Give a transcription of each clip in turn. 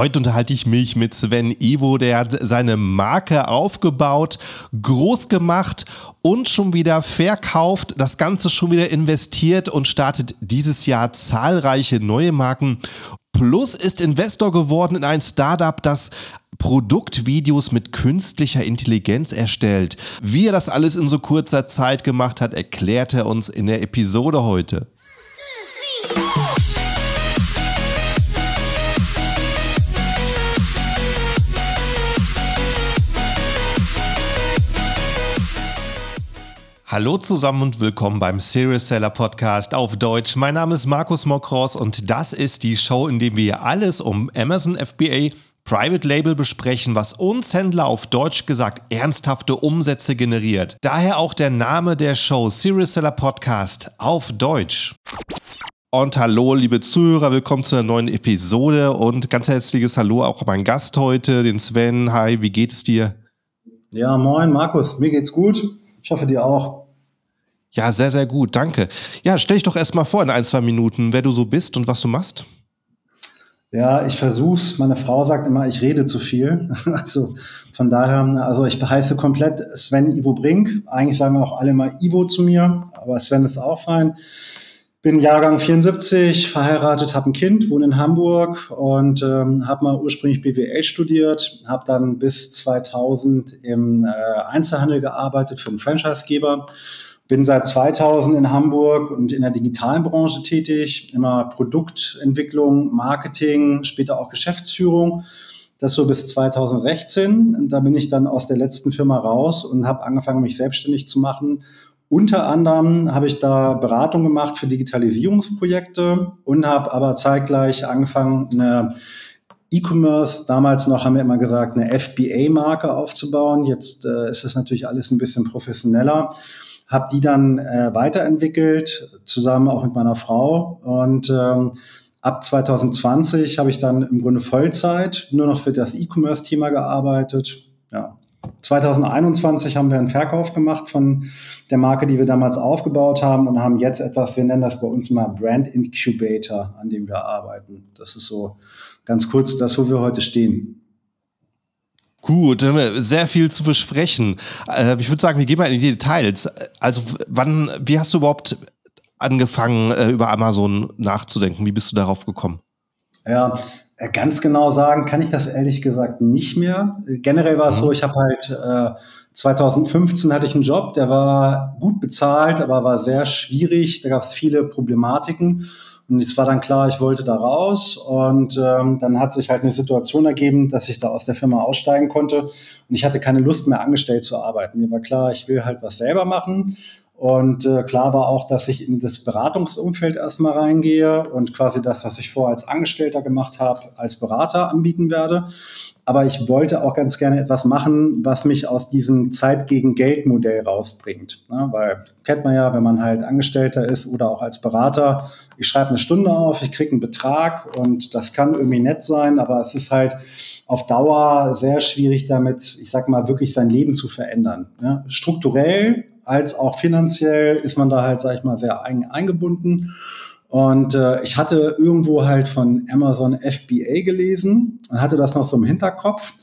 Heute unterhalte ich mich mit Sven Ivo, der hat seine Marke aufgebaut, groß gemacht und schon wieder verkauft, das Ganze schon wieder investiert und startet dieses Jahr zahlreiche neue Marken. Plus ist Investor geworden in ein Startup, das Produktvideos mit künstlicher Intelligenz erstellt. Wie er das alles in so kurzer Zeit gemacht hat, erklärt er uns in der Episode heute. Hallo zusammen und willkommen beim Serious Seller Podcast auf Deutsch. Mein Name ist Markus Mokros und das ist die Show, in der wir alles um Amazon FBA Private Label besprechen, was uns Händler auf Deutsch gesagt ernsthafte Umsätze generiert. Daher auch der Name der Show Serious Seller Podcast auf Deutsch. Und hallo, liebe Zuhörer, willkommen zu einer neuen Episode und ganz herzliches Hallo auch an meinen Gast heute, den Sven. Hi, wie geht es dir? Ja, moin, Markus, mir geht's gut. Ich hoffe dir auch. Ja, sehr, sehr gut, danke. Ja, stell dich doch erstmal vor in ein, zwei Minuten, wer du so bist und was du machst. Ja, ich versuch's. Meine Frau sagt immer, ich rede zu viel. Also von daher, also ich heiße komplett Sven Ivo Brink. Eigentlich sagen auch alle mal Ivo zu mir, aber Sven ist auch fein. Bin Jahrgang 74, verheiratet, habe ein Kind, wohne in Hamburg und ähm, habe mal ursprünglich BWL studiert, habe dann bis 2000 im äh, Einzelhandel gearbeitet für einen Franchisegeber bin seit 2000 in Hamburg und in der digitalen Branche tätig, immer Produktentwicklung, Marketing, später auch Geschäftsführung. Das so bis 2016. Da bin ich dann aus der letzten Firma raus und habe angefangen, mich selbstständig zu machen. Unter anderem habe ich da Beratung gemacht für Digitalisierungsprojekte und habe aber zeitgleich angefangen, eine E-Commerce, damals noch haben wir immer gesagt, eine FBA-Marke aufzubauen. Jetzt äh, ist es natürlich alles ein bisschen professioneller habe die dann äh, weiterentwickelt, zusammen auch mit meiner Frau. Und ähm, ab 2020 habe ich dann im Grunde Vollzeit nur noch für das E-Commerce-Thema gearbeitet. Ja. 2021 haben wir einen Verkauf gemacht von der Marke, die wir damals aufgebaut haben und haben jetzt etwas, wir nennen das bei uns mal Brand Incubator, an dem wir arbeiten. Das ist so ganz kurz das, wo wir heute stehen. Gut, sehr viel zu besprechen. Äh, ich würde sagen, wir gehen mal in die Details. Also, wann, wie hast du überhaupt angefangen, äh, über Amazon nachzudenken? Wie bist du darauf gekommen? Ja, äh, ganz genau sagen kann ich das ehrlich gesagt nicht mehr. Generell war es mhm. so, ich habe halt 2015 hatte ich einen Job, der war gut bezahlt, aber war sehr schwierig. Da gab es viele Problematiken. Und es war dann klar, ich wollte da raus. Und ähm, dann hat sich halt eine Situation ergeben, dass ich da aus der Firma aussteigen konnte. Und ich hatte keine Lust mehr, angestellt zu arbeiten. Mir war klar, ich will halt was selber machen. Und äh, klar war auch, dass ich in das Beratungsumfeld erstmal reingehe und quasi das, was ich vorher als Angestellter gemacht habe, als Berater anbieten werde. Aber ich wollte auch ganz gerne etwas machen, was mich aus diesem Zeit gegen Geld Modell rausbringt. Ne? Weil kennt man ja, wenn man halt Angestellter ist oder auch als Berater, ich schreibe eine Stunde auf, ich kriege einen Betrag und das kann irgendwie nett sein, aber es ist halt auf Dauer sehr schwierig damit, ich sag mal, wirklich sein Leben zu verändern. Ne? Strukturell als auch finanziell ist man da halt, sag ich mal, sehr ein, eingebunden. Und äh, ich hatte irgendwo halt von Amazon FBA gelesen und hatte das noch so im Hinterkopf.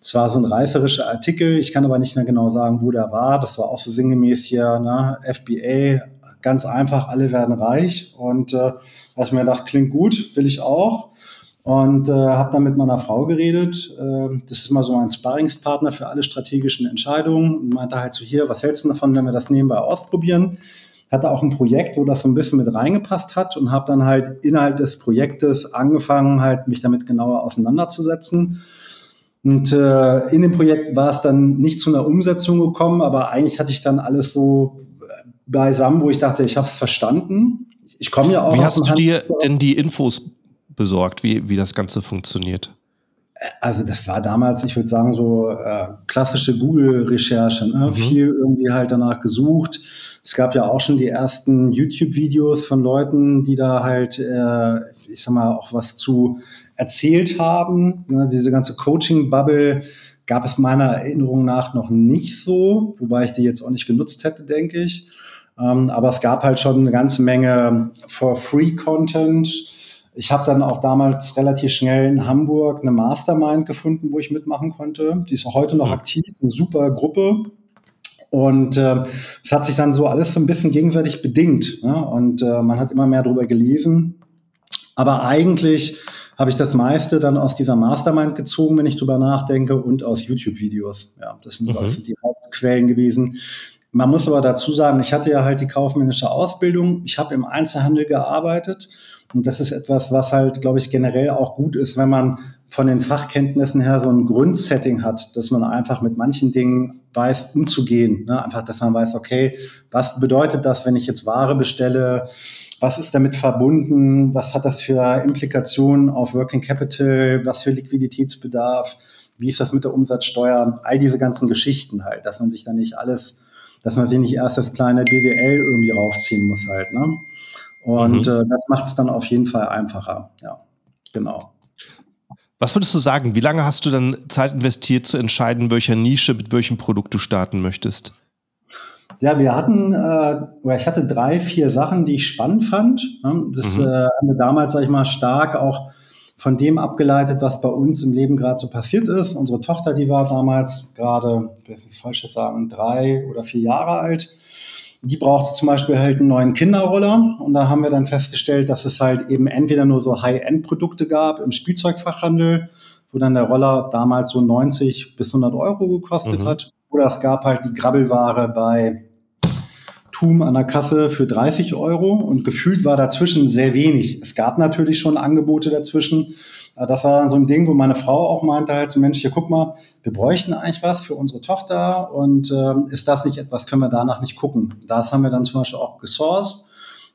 Es war so ein reißerischer Artikel, ich kann aber nicht mehr genau sagen, wo der war. Das war auch so sinngemäß hier, ne? FBA, ganz einfach, alle werden reich. Und äh, da ich mir gedacht, klingt gut, will ich auch. Und äh, habe dann mit meiner Frau geredet. Äh, das ist immer so ein Sparringspartner für alle strategischen Entscheidungen. Und meinte halt so, hier, was hältst du davon, wenn wir das nebenbei ausprobieren? Hatte auch ein Projekt, wo das so ein bisschen mit reingepasst hat und habe dann halt innerhalb des Projektes angefangen, halt mich damit genauer auseinanderzusetzen. Und äh, in dem Projekt war es dann nicht zu einer Umsetzung gekommen, aber eigentlich hatte ich dann alles so äh, beisammen, wo ich dachte, ich habe es verstanden. Ich komme ja auch. Wie hast du dir denn die Infos besorgt, wie, wie das Ganze funktioniert? Also das war damals, ich würde sagen, so äh, klassische Google-Recherche. Ne? Mhm. Viel irgendwie halt danach gesucht es gab ja auch schon die ersten YouTube-Videos von Leuten, die da halt, äh, ich sag mal, auch was zu erzählt haben. Ne, diese ganze Coaching-Bubble gab es meiner Erinnerung nach noch nicht so, wobei ich die jetzt auch nicht genutzt hätte, denke ich. Ähm, aber es gab halt schon eine ganze Menge For-Free-Content Ich habe dann auch damals relativ schnell in Hamburg eine Mastermind gefunden, wo ich mitmachen konnte. Die ist auch heute noch mhm. aktiv, eine super Gruppe. Und äh, es hat sich dann so alles so ein bisschen gegenseitig bedingt. Ne? Und äh, man hat immer mehr darüber gelesen. Aber eigentlich habe ich das meiste dann aus dieser Mastermind gezogen, wenn ich drüber nachdenke, und aus YouTube-Videos. Ja, das sind mhm. also die Hauptquellen gewesen. Man muss aber dazu sagen, ich hatte ja halt die kaufmännische Ausbildung. Ich habe im Einzelhandel gearbeitet und das ist etwas, was halt, glaube ich, generell auch gut ist, wenn man von den Fachkenntnissen her so ein Grundsetting hat, dass man einfach mit manchen Dingen weiß, umzugehen. Ne? Einfach, dass man weiß, okay, was bedeutet das, wenn ich jetzt Ware bestelle? Was ist damit verbunden? Was hat das für Implikationen auf Working Capital? Was für Liquiditätsbedarf? Wie ist das mit der Umsatzsteuer? All diese ganzen Geschichten halt, dass man sich da nicht alles, dass man sich nicht erst das kleine BWL irgendwie raufziehen muss halt. Ne? Und mhm. äh, das macht es dann auf jeden Fall einfacher. Ja, genau. Was würdest du sagen? Wie lange hast du dann Zeit investiert, zu entscheiden, welcher Nische mit welchem Produkt du starten möchtest? Ja, wir hatten, äh, oder ich hatte drei, vier Sachen, die ich spannend fand. Das mhm. äh, haben wir damals, sag ich mal, stark auch von dem abgeleitet, was bei uns im Leben gerade so passiert ist. Unsere Tochter, die war damals gerade, ich will nichts Falsches sagen, drei oder vier Jahre alt die brauchte zum Beispiel halt einen neuen Kinderroller. Und da haben wir dann festgestellt, dass es halt eben entweder nur so High-End-Produkte gab im Spielzeugfachhandel, wo dann der Roller damals so 90 bis 100 Euro gekostet mhm. hat. Oder es gab halt die Grabbelware bei Tum an der Kasse für 30 Euro und gefühlt war dazwischen sehr wenig. Es gab natürlich schon Angebote dazwischen, das war so ein Ding, wo meine Frau auch meinte halt so, Mensch, hier guck mal, wir bräuchten eigentlich was für unsere Tochter und äh, ist das nicht etwas, können wir danach nicht gucken. Das haben wir dann zum Beispiel auch gesourced,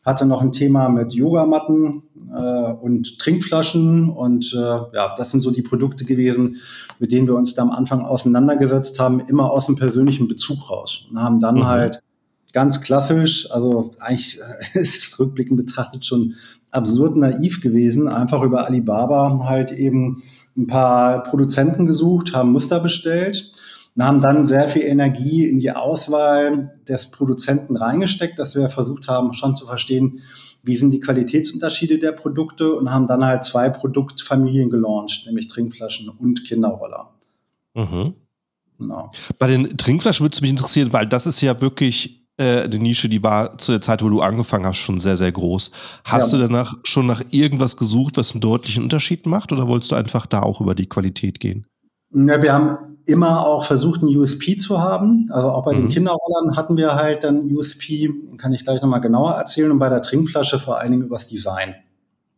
hatte noch ein Thema mit Yogamatten äh, und Trinkflaschen und äh, ja, das sind so die Produkte gewesen, mit denen wir uns da am Anfang auseinandergesetzt haben, immer aus dem persönlichen Bezug raus und haben dann mhm. halt ganz klassisch, also eigentlich ist rückblickend betrachtet schon absurd naiv gewesen, einfach über Alibaba halt eben ein paar Produzenten gesucht, haben Muster bestellt und haben dann sehr viel Energie in die Auswahl des Produzenten reingesteckt, dass wir versucht haben, schon zu verstehen, wie sind die Qualitätsunterschiede der Produkte und haben dann halt zwei Produktfamilien gelauncht, nämlich Trinkflaschen und Kinderroller. Mhm. Genau. Bei den Trinkflaschen würde es mich interessieren, weil das ist ja wirklich äh, die Nische, die war zu der Zeit, wo du angefangen hast, schon sehr, sehr groß. Hast ja. du danach schon nach irgendwas gesucht, was einen deutlichen Unterschied macht oder wolltest du einfach da auch über die Qualität gehen? Ja, wir haben immer auch versucht, einen USP zu haben. Also auch bei mhm. den Kinderrollern hatten wir halt dann USP, kann ich gleich nochmal genauer erzählen, und bei der Trinkflasche vor allen Dingen übers Design.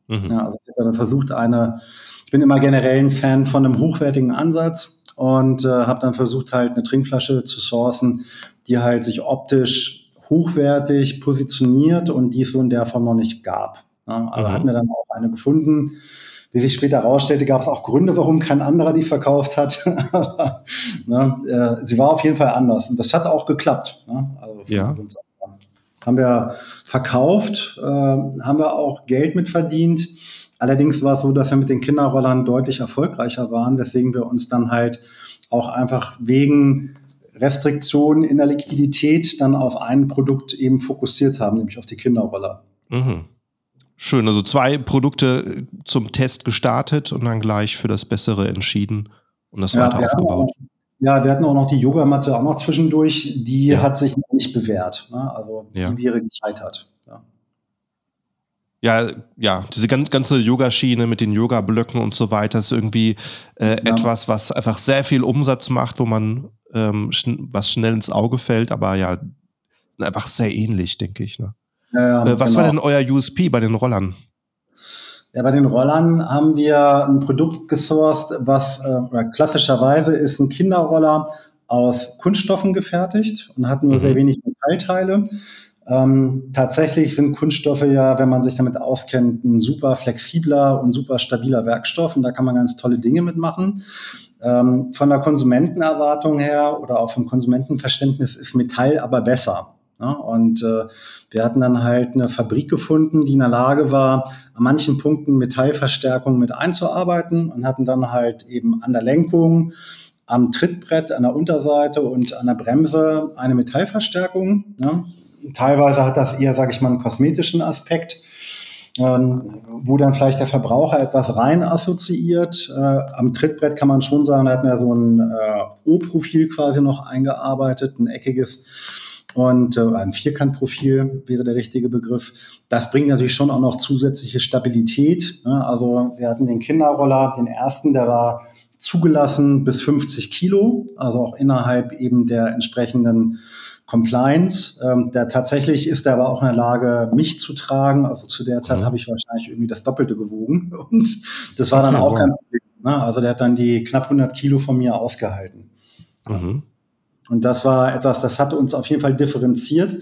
Mhm. Ja, also ich habe dann versucht, eine, ich bin immer generell ein Fan von einem hochwertigen Ansatz und äh, habe dann versucht, halt eine Trinkflasche zu sourcen, die halt sich optisch hochwertig positioniert und die es so in der Form noch nicht gab. Ja, aber mhm. hatten wir dann auch eine gefunden. Wie sich später herausstellte, gab es auch Gründe, warum kein anderer die verkauft hat. ne, äh, sie war auf jeden Fall anders und das hat auch geklappt. Ne? Also ja. haben wir verkauft, äh, haben wir auch Geld mit verdient. Allerdings war es so, dass wir mit den Kinderrollern deutlich erfolgreicher waren, weswegen wir uns dann halt auch einfach wegen Restriktionen in der Liquidität dann auf ein Produkt eben fokussiert haben, nämlich auf die Kinderroller. Mhm. Schön, also zwei Produkte äh, zum Test gestartet und dann gleich für das Bessere entschieden und das ja, weiter aufgebaut. Auch, ja, wir hatten auch noch die Yogamatte auch noch zwischendurch, die ja. hat sich nicht bewährt. Ne? Also die ja. wäre gescheitert. Ja, ja, diese ganz, ganze Yoga-Schiene mit den Yoga-Blöcken und so weiter ist irgendwie äh, etwas, was einfach sehr viel Umsatz macht, wo man ähm, schn was schnell ins Auge fällt, aber ja, einfach sehr ähnlich, denke ich. Ne? Ja, äh, was genau. war denn euer USP bei den Rollern? Ja, bei den Rollern haben wir ein Produkt gesourced, was äh, klassischerweise ist ein Kinderroller aus Kunststoffen gefertigt und hat nur mhm. sehr wenig Metallteile. Ähm, tatsächlich sind Kunststoffe ja, wenn man sich damit auskennt, ein super flexibler und super stabiler Werkstoff und da kann man ganz tolle Dinge mitmachen. Ähm, von der Konsumentenerwartung her oder auch vom Konsumentenverständnis ist Metall aber besser. Ja? Und äh, wir hatten dann halt eine Fabrik gefunden, die in der Lage war, an manchen Punkten Metallverstärkung mit einzuarbeiten und hatten dann halt eben an der Lenkung, am Trittbrett, an der Unterseite und an der Bremse eine Metallverstärkung. Ja? Teilweise hat das eher, sage ich mal, einen kosmetischen Aspekt. Ähm, wo dann vielleicht der Verbraucher etwas rein assoziiert. Äh, am Trittbrett kann man schon sagen, da hat man ja so ein äh, O-Profil quasi noch eingearbeitet, ein eckiges und äh, ein Vierkantprofil wäre der richtige Begriff. Das bringt natürlich schon auch noch zusätzliche Stabilität. Ne? Also wir hatten den Kinderroller, den ersten, der war zugelassen bis 50 Kilo, also auch innerhalb eben der entsprechenden Compliance. Ähm, der tatsächlich ist er aber auch in der Lage, mich zu tragen. Also zu der Zeit mhm. habe ich wahrscheinlich irgendwie das Doppelte gewogen und das war dann okay, auch kein Problem. Ne? Also der hat dann die knapp 100 Kilo von mir ausgehalten. Mhm. Und das war etwas, das hat uns auf jeden Fall differenziert.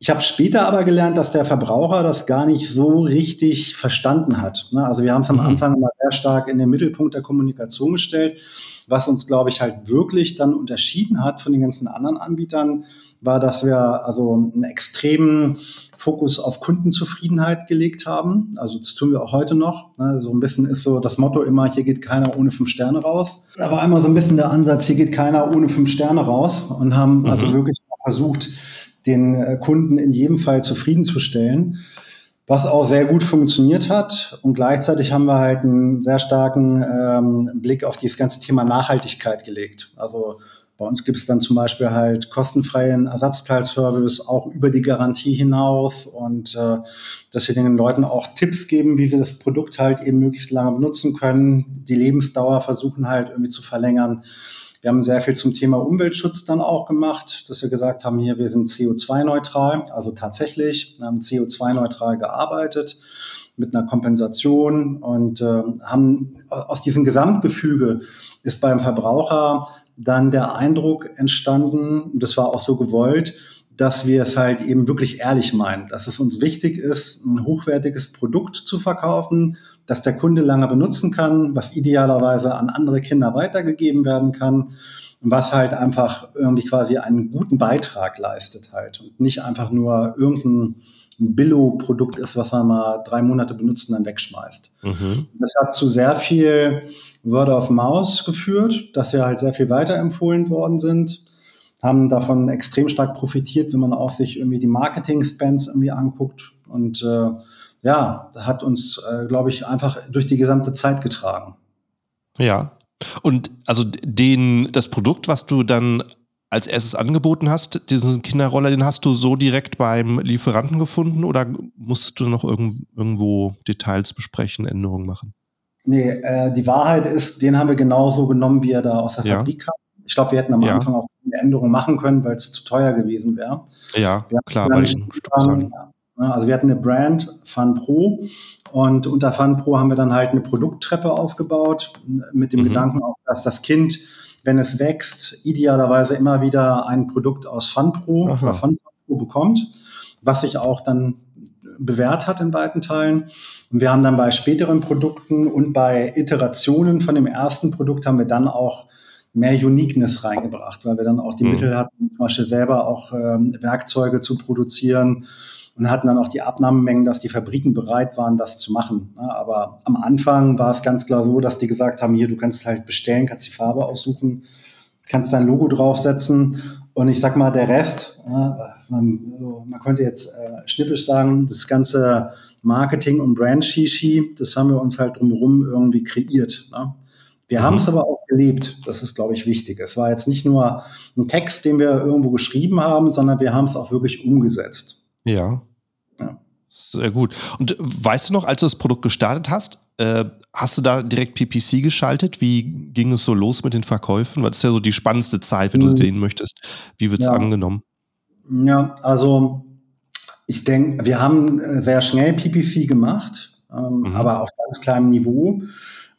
Ich habe später aber gelernt, dass der Verbraucher das gar nicht so richtig verstanden hat. Ne? Also wir haben es am mhm. Anfang mal sehr stark in den Mittelpunkt der Kommunikation gestellt. Was uns, glaube ich, halt wirklich dann unterschieden hat von den ganzen anderen Anbietern, war, dass wir also einen extremen Fokus auf Kundenzufriedenheit gelegt haben. Also das tun wir auch heute noch. Ne? So ein bisschen ist so das Motto immer, hier geht keiner ohne fünf Sterne raus. Aber einmal so ein bisschen der Ansatz, hier geht keiner ohne fünf Sterne raus und haben also mhm. also wirklich versucht, den äh, Kunden in jedem Fall zufriedenzustellen, was auch sehr gut funktioniert hat. Und gleichzeitig haben wir halt einen sehr starken ähm, Blick auf dieses ganze Thema Nachhaltigkeit gelegt. Also bei uns gibt es dann zum Beispiel halt kostenfreien Ersatzteilservice auch über die Garantie hinaus und äh, dass wir den Leuten auch Tipps geben, wie sie das Produkt halt eben möglichst lange benutzen können, die Lebensdauer versuchen halt irgendwie zu verlängern. Wir haben sehr viel zum Thema Umweltschutz dann auch gemacht, dass wir gesagt haben, hier, wir sind CO2-neutral, also tatsächlich, wir haben CO2-neutral gearbeitet mit einer Kompensation und äh, haben aus diesem Gesamtgefüge ist beim Verbraucher dann der Eindruck entstanden, das war auch so gewollt, dass wir es halt eben wirklich ehrlich meinen, dass es uns wichtig ist, ein hochwertiges Produkt zu verkaufen, das der Kunde lange benutzen kann, was idealerweise an andere Kinder weitergegeben werden kann, was halt einfach irgendwie quasi einen guten Beitrag leistet halt und nicht einfach nur irgendein Billo-Produkt ist, was man mal drei Monate benutzt und dann wegschmeißt. Mhm. Das hat zu sehr viel Word of Mouse geführt, dass wir halt sehr viel weiterempfohlen worden sind, haben davon extrem stark profitiert, wenn man auch sich irgendwie die Marketing-Spends irgendwie anguckt und äh, ja, hat uns, äh, glaube ich, einfach durch die gesamte Zeit getragen. Ja. Und also den, das Produkt, was du dann als erstes angeboten hast, diesen Kinderroller, den hast du so direkt beim Lieferanten gefunden oder musstest du noch irgend, irgendwo Details besprechen, Änderungen machen? Nee, äh, die Wahrheit ist, den haben wir genauso genommen, wie er da aus der ja. Fabrik kam. Ich glaube, wir hätten am ja. Anfang auch eine Änderung machen können, weil es zu teuer gewesen wäre. Ja, klar. Bei den also wir hatten eine Brand, Fun Pro, und unter Fun Pro haben wir dann halt eine Produkttreppe aufgebaut, mit dem mhm. Gedanken auch, dass das Kind, wenn es wächst, idealerweise immer wieder ein Produkt aus Fun Pro Aha. oder Fun Pro bekommt, was sich auch dann bewährt hat in weiten Teilen. Und wir haben dann bei späteren Produkten und bei Iterationen von dem ersten Produkt haben wir dann auch mehr Uniqueness reingebracht, weil wir dann auch die mhm. Mittel hatten, zum Beispiel selber auch ähm, Werkzeuge zu produzieren und hatten dann auch die Abnahmemengen, dass die Fabriken bereit waren, das zu machen. Aber am Anfang war es ganz klar so, dass die gesagt haben, hier, du kannst halt bestellen, kannst die Farbe aussuchen, kannst dein Logo draufsetzen und ich sag mal, der Rest, man, man könnte jetzt äh, schnippisch sagen, das ganze Marketing und Brand-Shishi, das haben wir uns halt drumherum irgendwie kreiert. Ne? Wir mhm. haben es aber auch gelebt. Das ist, glaube ich, wichtig. Es war jetzt nicht nur ein Text, den wir irgendwo geschrieben haben, sondern wir haben es auch wirklich umgesetzt. Ja. ja. Sehr gut. Und weißt du noch, als du das Produkt gestartet hast, äh, hast du da direkt PPC geschaltet? Wie ging es so los mit den Verkäufen? Weil das ist ja so die spannendste Zeit, wenn du es mhm. sehen möchtest. Wie wird es ja. angenommen? Ja, also ich denke, wir haben äh, sehr schnell PPC gemacht, ähm, mhm. aber auf ganz kleinem Niveau.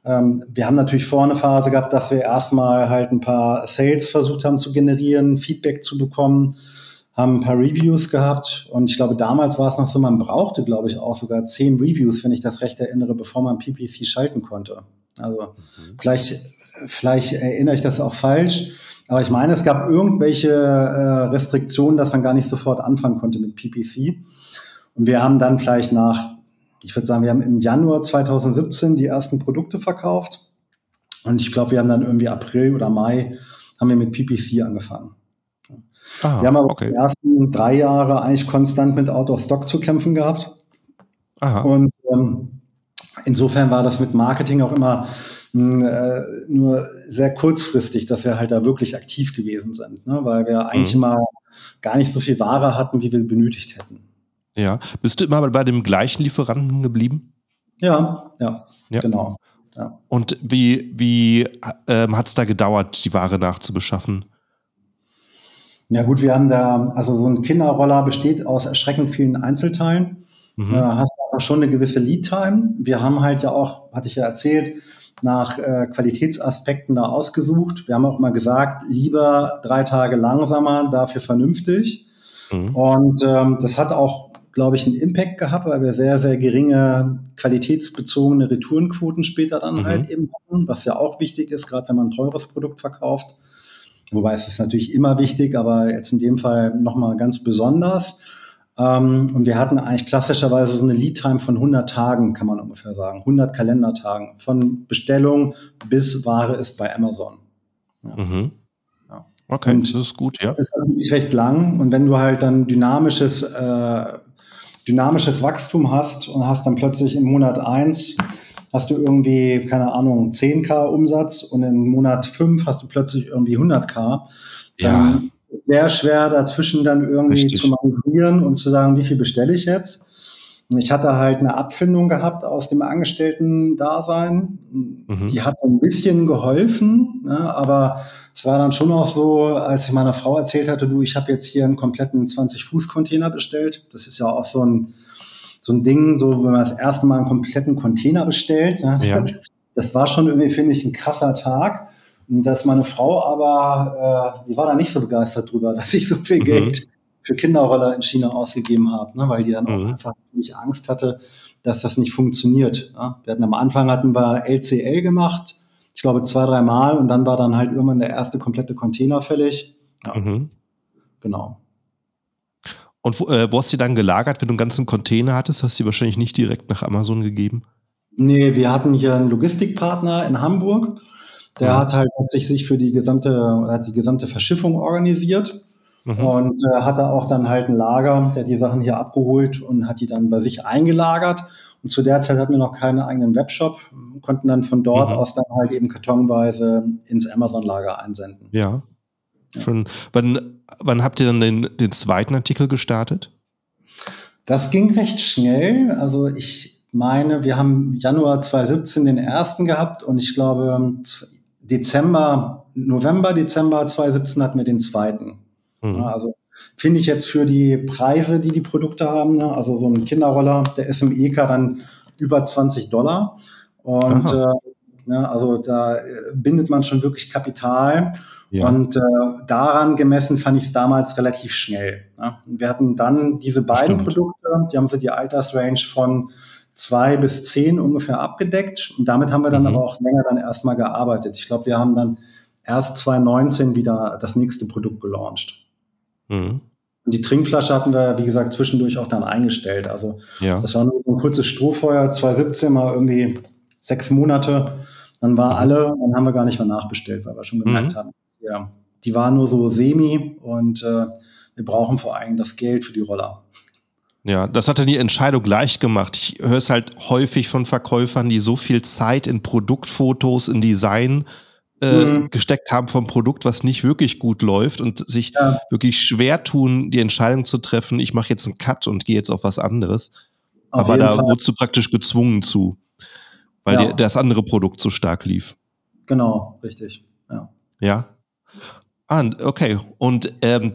Ähm, wir haben natürlich vorne Phase gehabt, dass wir erstmal halt ein paar Sales versucht haben zu generieren, Feedback zu bekommen haben ein paar Reviews gehabt und ich glaube, damals war es noch so, man brauchte, glaube ich, auch sogar zehn Reviews, wenn ich das recht erinnere, bevor man PPC schalten konnte. Also mhm. vielleicht, vielleicht erinnere ich das auch falsch, aber ich meine, es gab irgendwelche äh, Restriktionen, dass man gar nicht sofort anfangen konnte mit PPC. Und wir haben dann vielleicht nach, ich würde sagen, wir haben im Januar 2017 die ersten Produkte verkauft und ich glaube, wir haben dann irgendwie April oder Mai haben wir mit PPC angefangen. Aha, wir haben aber okay. die ersten drei Jahre eigentlich konstant mit Out of Stock zu kämpfen gehabt. Aha. Und ähm, insofern war das mit Marketing auch immer äh, nur sehr kurzfristig, dass wir halt da wirklich aktiv gewesen sind, ne? weil wir eigentlich mhm. immer gar nicht so viel Ware hatten, wie wir benötigt hätten. Ja, bist du immer bei dem gleichen Lieferanten geblieben? Ja, ja, ja. genau. Ja. Und wie, wie ähm, hat es da gedauert, die Ware nachzubeschaffen? Ja gut, wir haben da, also so ein Kinderroller besteht aus erschreckend vielen Einzelteilen. Mhm. Äh, hast aber schon eine gewisse Lead-Time. Wir haben halt ja auch, hatte ich ja erzählt, nach äh, Qualitätsaspekten da ausgesucht. Wir haben auch immer gesagt, lieber drei Tage langsamer, dafür vernünftig. Mhm. Und ähm, das hat auch, glaube ich, einen Impact gehabt, weil wir sehr, sehr geringe qualitätsbezogene Retourenquoten später dann mhm. halt eben hatten, was ja auch wichtig ist, gerade wenn man ein teures Produkt verkauft. Wobei es ist natürlich immer wichtig, aber jetzt in dem Fall nochmal ganz besonders. Ähm, und wir hatten eigentlich klassischerweise so eine Lead-Time von 100 Tagen, kann man ungefähr sagen. 100 Kalendertagen. Von Bestellung bis Ware ist bei Amazon. Ja. Mhm. Ja. Okay, und das ist gut, ja. Das ist natürlich recht lang. Und wenn du halt dann dynamisches, äh, dynamisches Wachstum hast und hast dann plötzlich im Monat eins hast du irgendwie, keine Ahnung, 10k Umsatz und im Monat fünf hast du plötzlich irgendwie 100k. Ja sehr schwer dazwischen dann irgendwie Richtig. zu manövrieren und zu sagen, wie viel bestelle ich jetzt. Ich hatte halt eine Abfindung gehabt aus dem Angestellten-Dasein. Mhm. Die hat ein bisschen geholfen, ne, aber es war dann schon auch so, als ich meiner Frau erzählt hatte, du, ich habe jetzt hier einen kompletten 20-Fuß-Container bestellt. Das ist ja auch so ein, so ein Ding, so wenn man das erste Mal einen kompletten Container bestellt. Ne, ja. Das, das war schon irgendwie, finde ich, ein krasser Tag dass meine Frau aber, äh, die war da nicht so begeistert drüber, dass ich so viel mhm. Geld für Kinderroller in China ausgegeben habe, ne, weil die dann mhm. auch einfach nicht Angst hatte, dass das nicht funktioniert. Ne? Wir hatten am Anfang hatten wir LCL gemacht, ich glaube zwei, drei Mal und dann war dann halt irgendwann der erste komplette Container fällig. Ja. Mhm. Genau. Und wo, äh, wo hast du die dann gelagert, wenn du einen ganzen Container hattest? Hast du die wahrscheinlich nicht direkt nach Amazon gegeben? Nee, wir hatten hier einen Logistikpartner in Hamburg der hat halt hat sich, sich für die gesamte, hat die gesamte Verschiffung organisiert mhm. und äh, hatte auch dann halt ein Lager, der die Sachen hier abgeholt und hat die dann bei sich eingelagert. Und zu der Zeit hatten wir noch keinen eigenen Webshop, konnten dann von dort mhm. aus dann halt eben kartonweise ins Amazon-Lager einsenden. Ja. Ja. Schon. Wann, wann habt ihr dann den, den zweiten Artikel gestartet? Das ging recht schnell. Also ich meine, wir haben Januar 2017 den ersten gehabt und ich glaube Dezember, November, Dezember 2017 hatten wir den zweiten. Mhm. Also finde ich jetzt für die Preise, die die Produkte haben, ne? also so ein Kinderroller, der SMEK dann über 20 Dollar. Und äh, ne, also da äh, bindet man schon wirklich Kapital. Ja. Und äh, daran gemessen fand ich es damals relativ schnell. Ne? Wir hatten dann diese beiden Stimmt. Produkte, die haben so die Altersrange von zwei bis zehn ungefähr abgedeckt. Und damit haben wir dann mhm. aber auch länger dann erstmal gearbeitet. Ich glaube, wir haben dann erst 2019 wieder das nächste Produkt gelauncht. Mhm. Und die Trinkflasche hatten wir, wie gesagt, zwischendurch auch dann eingestellt. Also ja. das war nur so ein kurzes Strohfeuer, 2017 mal irgendwie sechs Monate. Dann war mhm. alle, dann haben wir gar nicht mehr nachbestellt, weil wir schon gemerkt mhm. haben, ja, die war nur so semi und äh, wir brauchen vor allem das Geld für die Roller. Ja, das hat dann die Entscheidung leicht gemacht. Ich höre es halt häufig von Verkäufern, die so viel Zeit in Produktfotos, in Design äh, mhm. gesteckt haben vom Produkt, was nicht wirklich gut läuft und sich ja. wirklich schwer tun, die Entscheidung zu treffen, ich mache jetzt einen Cut und gehe jetzt auf was anderes. Auf Aber da Fall. wurdest du praktisch gezwungen zu, weil ja. dir das andere Produkt so stark lief. Genau, richtig. Ja. Ja. Ah, okay. Und ähm,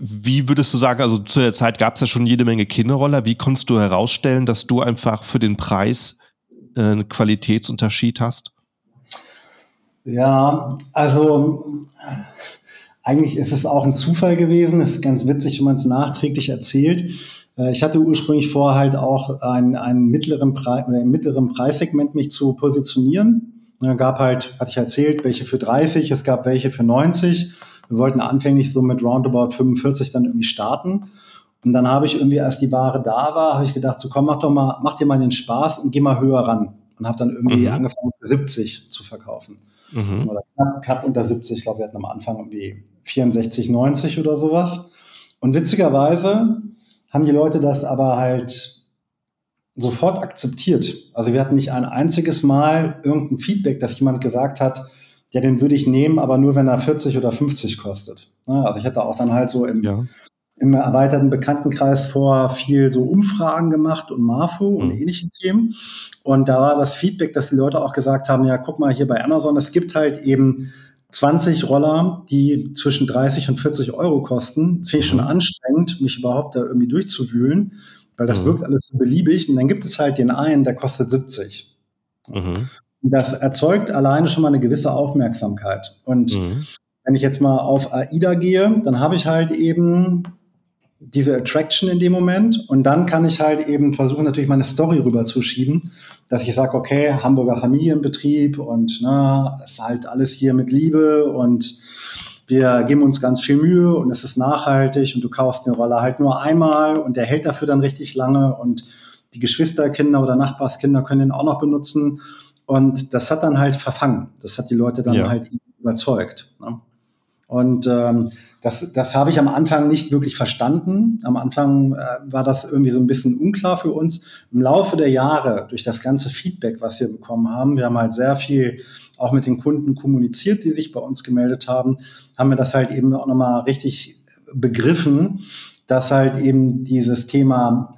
wie würdest du sagen, also zu der Zeit gab es ja schon jede Menge Kinderroller. Wie konntest du herausstellen, dass du einfach für den Preis äh, einen Qualitätsunterschied hast? Ja, also eigentlich ist es auch ein Zufall gewesen. Es ist ganz witzig, wenn man es nachträglich erzählt. Äh, ich hatte ursprünglich vor, halt auch einen, einen mittleren Preis oder im mittleren Preissegment mich zu positionieren. Es gab halt, hatte ich erzählt, welche für 30, es gab welche für 90. Wir wollten anfänglich so mit roundabout 45 dann irgendwie starten. Und dann habe ich irgendwie, als die Ware da war, habe ich gedacht, so komm, mach doch mal, mach dir mal den Spaß und geh mal höher ran. Und habe dann irgendwie mhm. angefangen für 70 zu verkaufen. Mhm. Oder knapp, knapp unter 70, ich glaube, wir hatten am Anfang irgendwie 64, 90 oder sowas. Und witzigerweise haben die Leute das aber halt sofort akzeptiert. Also wir hatten nicht ein einziges Mal irgendein Feedback, dass jemand gesagt hat, ja, den würde ich nehmen, aber nur wenn er 40 oder 50 kostet. Also ich hatte auch dann halt so im, ja. im erweiterten Bekanntenkreis vor viel so Umfragen gemacht und Marfo mhm. und ähnliche Themen. Und da war das Feedback, dass die Leute auch gesagt haben, ja, guck mal hier bei Amazon, es gibt halt eben 20 Roller, die zwischen 30 und 40 Euro kosten. Finde ich schon mhm. anstrengend, mich überhaupt da irgendwie durchzuwühlen weil das mhm. wirkt alles so beliebig. Und dann gibt es halt den einen, der kostet 70. Mhm. Das erzeugt alleine schon mal eine gewisse Aufmerksamkeit. Und mhm. wenn ich jetzt mal auf AIDA gehe, dann habe ich halt eben diese Attraction in dem Moment und dann kann ich halt eben versuchen, natürlich meine Story rüberzuschieben, dass ich sage, okay, Hamburger Familienbetrieb und na, es ist halt alles hier mit Liebe und wir geben uns ganz viel Mühe und es ist nachhaltig und du kaufst den Roller halt nur einmal und der hält dafür dann richtig lange und die Geschwisterkinder oder Nachbarskinder können den auch noch benutzen. Und das hat dann halt verfangen. Das hat die Leute dann ja. halt überzeugt. Ne? Und ähm, das, das habe ich am Anfang nicht wirklich verstanden. Am Anfang äh, war das irgendwie so ein bisschen unklar für uns. Im Laufe der Jahre, durch das ganze Feedback, was wir bekommen haben, wir haben halt sehr viel auch mit den Kunden kommuniziert, die sich bei uns gemeldet haben, haben wir das halt eben auch nochmal richtig begriffen, dass halt eben dieses Thema